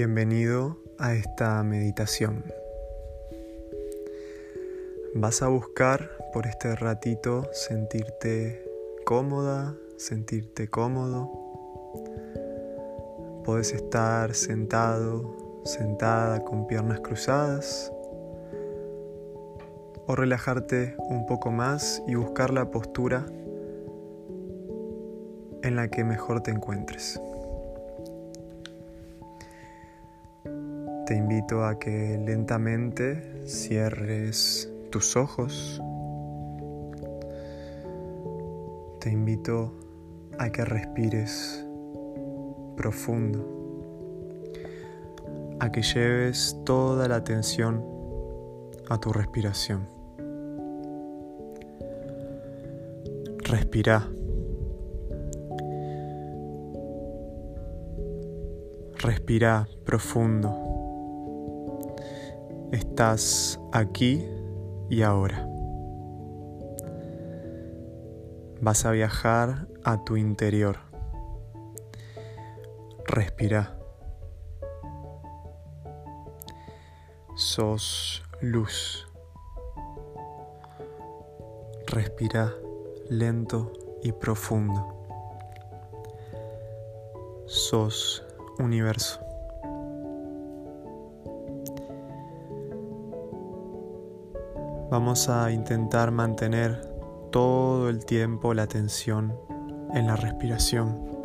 Bienvenido a esta meditación. Vas a buscar por este ratito sentirte cómoda, sentirte cómodo. Puedes estar sentado, sentada con piernas cruzadas o relajarte un poco más y buscar la postura en la que mejor te encuentres. Te invito a que lentamente cierres tus ojos. Te invito a que respires profundo, a que lleves toda la atención a tu respiración. Respira. Respira profundo. Estás aquí y ahora. Vas a viajar a tu interior. Respira. Sos luz. Respira lento y profundo. Sos universo. Vamos a intentar mantener todo el tiempo la atención en la respiración.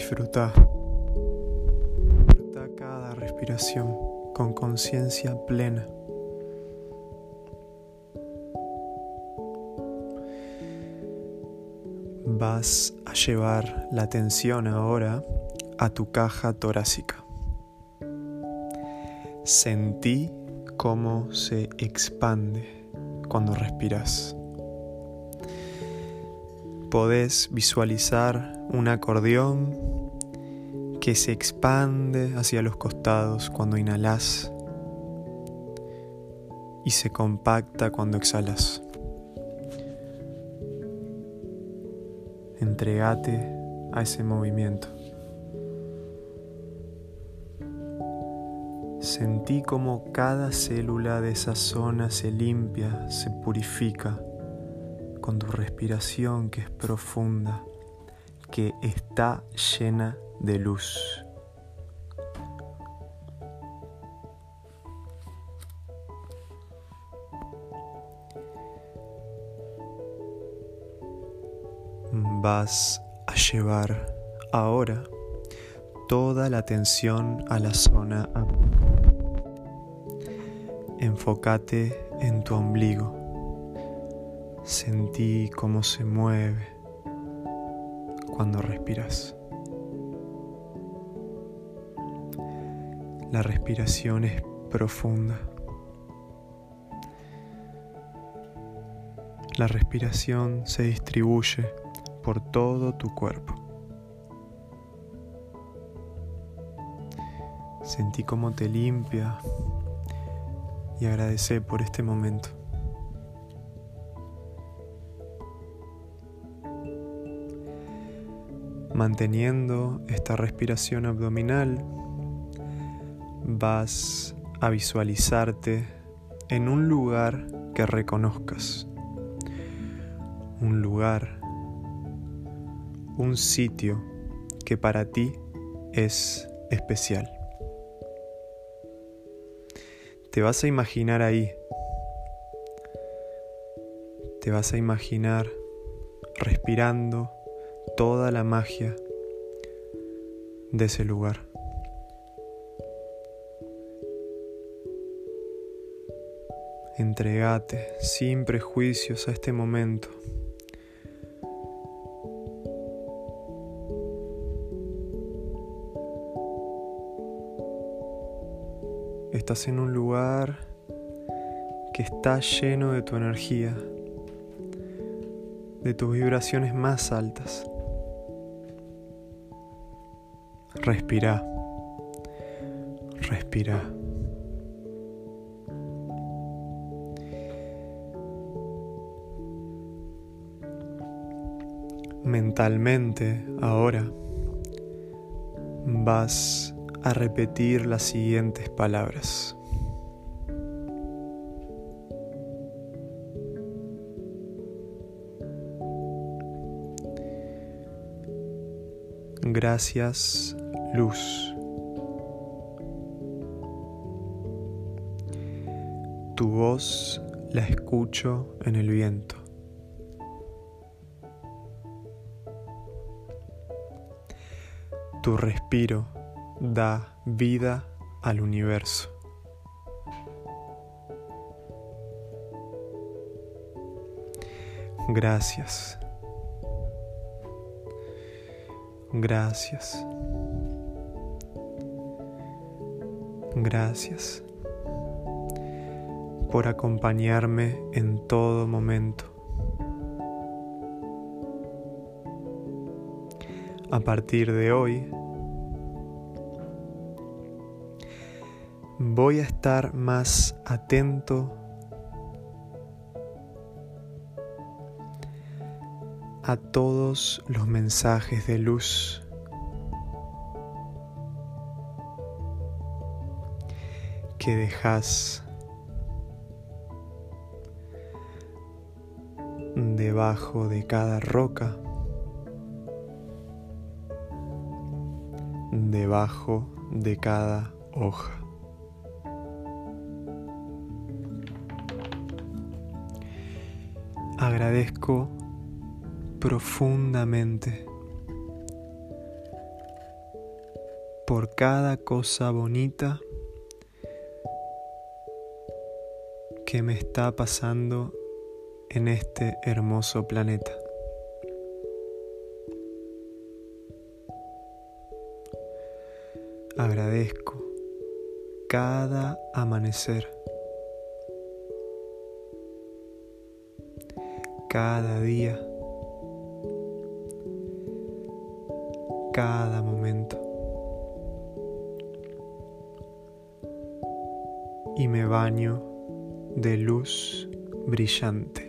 Disfruta. Cada respiración con conciencia plena. Vas a llevar la atención ahora a tu caja torácica. Sentí cómo se expande cuando respiras. Podés visualizar un acordeón que se expande hacia los costados cuando inhalas y se compacta cuando exhalas. Entregate a ese movimiento. Sentí como cada célula de esa zona se limpia, se purifica con tu respiración que es profunda que está llena de luz. Vas a llevar ahora toda la atención a la zona Enfócate en tu ombligo. Sentí cómo se mueve cuando respiras. La respiración es profunda. La respiración se distribuye por todo tu cuerpo. Sentí cómo te limpia y agradece por este momento. Manteniendo esta respiración abdominal, vas a visualizarte en un lugar que reconozcas. Un lugar, un sitio que para ti es especial. Te vas a imaginar ahí. Te vas a imaginar respirando toda la magia de ese lugar. Entregate sin prejuicios a este momento. Estás en un lugar que está lleno de tu energía, de tus vibraciones más altas. Respira, respira. Mentalmente ahora vas a repetir las siguientes palabras. Gracias, luz. Tu voz la escucho en el viento. Tu respiro da vida al universo. Gracias. Gracias. Gracias por acompañarme en todo momento. A partir de hoy, voy a estar más atento a todos los mensajes de luz que dejas debajo de cada roca, debajo de cada hoja. Agradezco profundamente por cada cosa bonita que me está pasando en este hermoso planeta. Agradezco cada amanecer, cada día cada momento. Y me baño de luz brillante.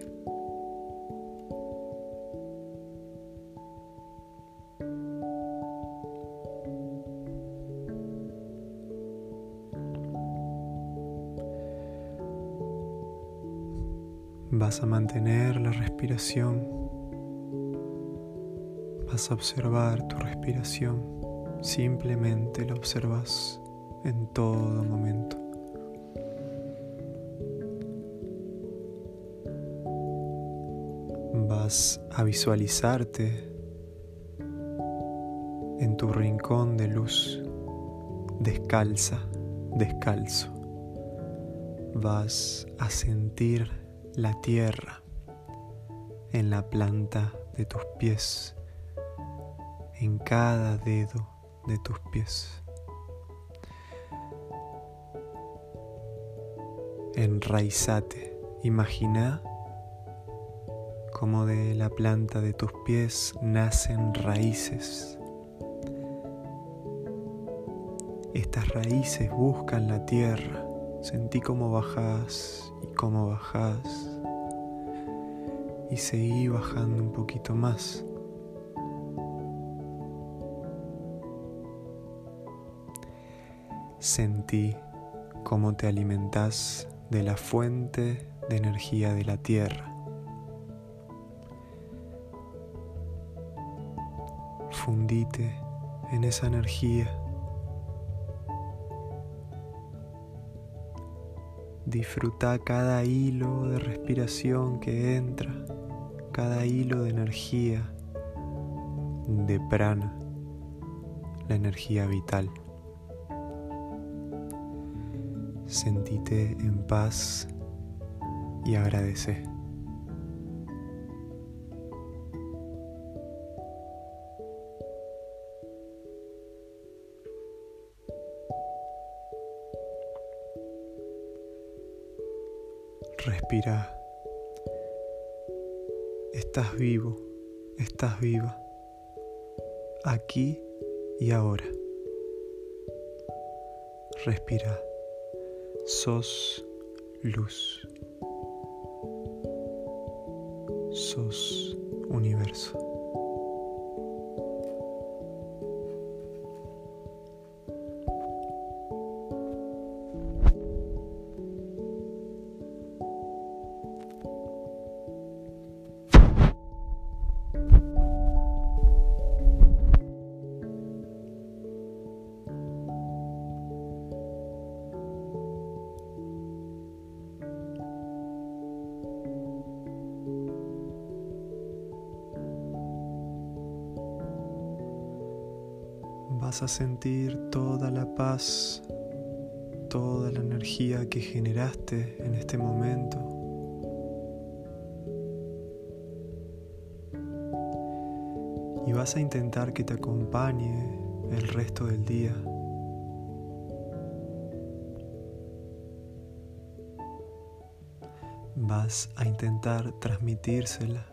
Vas a mantener la respiración Vas a observar tu respiración, simplemente la observas en todo momento. Vas a visualizarte en tu rincón de luz, descalza, descalzo. Vas a sentir la tierra en la planta de tus pies en cada dedo de tus pies. Enraizate, imagina como de la planta de tus pies nacen raíces. Estas raíces buscan la tierra. Sentí cómo bajas y cómo bajas. Y seguí bajando un poquito más. Sentí cómo te alimentas de la fuente de energía de la tierra. Fundite en esa energía. Disfruta cada hilo de respiración que entra, cada hilo de energía, de prana, la energía vital. Sentite en paz y agradece. Respira. Estás vivo, estás viva, aquí y ahora. Respira. Sos luz. Sos universo. Vas a sentir toda la paz, toda la energía que generaste en este momento. Y vas a intentar que te acompañe el resto del día. Vas a intentar transmitírsela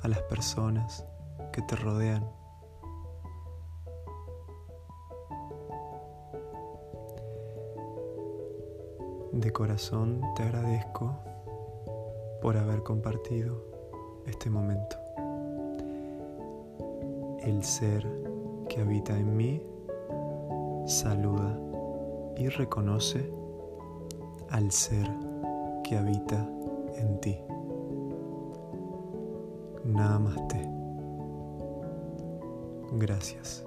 a las personas que te rodean. De corazón te agradezco por haber compartido este momento. El ser que habita en mí saluda y reconoce al ser que habita en ti. Namaste. Gracias.